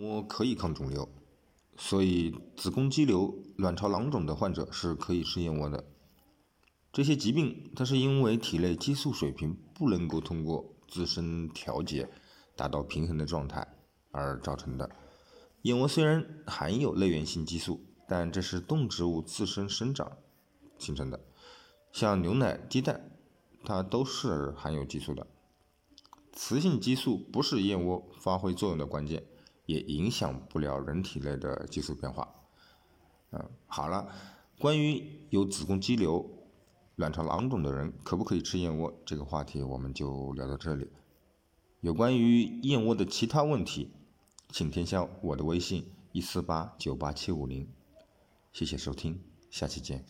我可以抗肿瘤，所以子宫肌瘤、卵巢囊肿的患者是可以吃燕窝的。这些疾病它是因为体内激素水平不能够通过自身调节达到平衡的状态而造成的。燕窝虽然含有类源性激素，但这是动植物自身生长形成的，像牛奶、鸡蛋，它都是含有激素的。雌性激素不是燕窝发挥作用的关键。也影响不了人体内的激素变化。嗯，好了，关于有子宫肌瘤、卵巢囊肿的人可不可以吃燕窝这个话题，我们就聊到这里。有关于燕窝的其他问题，请添加我的微信一四八九八七五零。谢谢收听，下期见。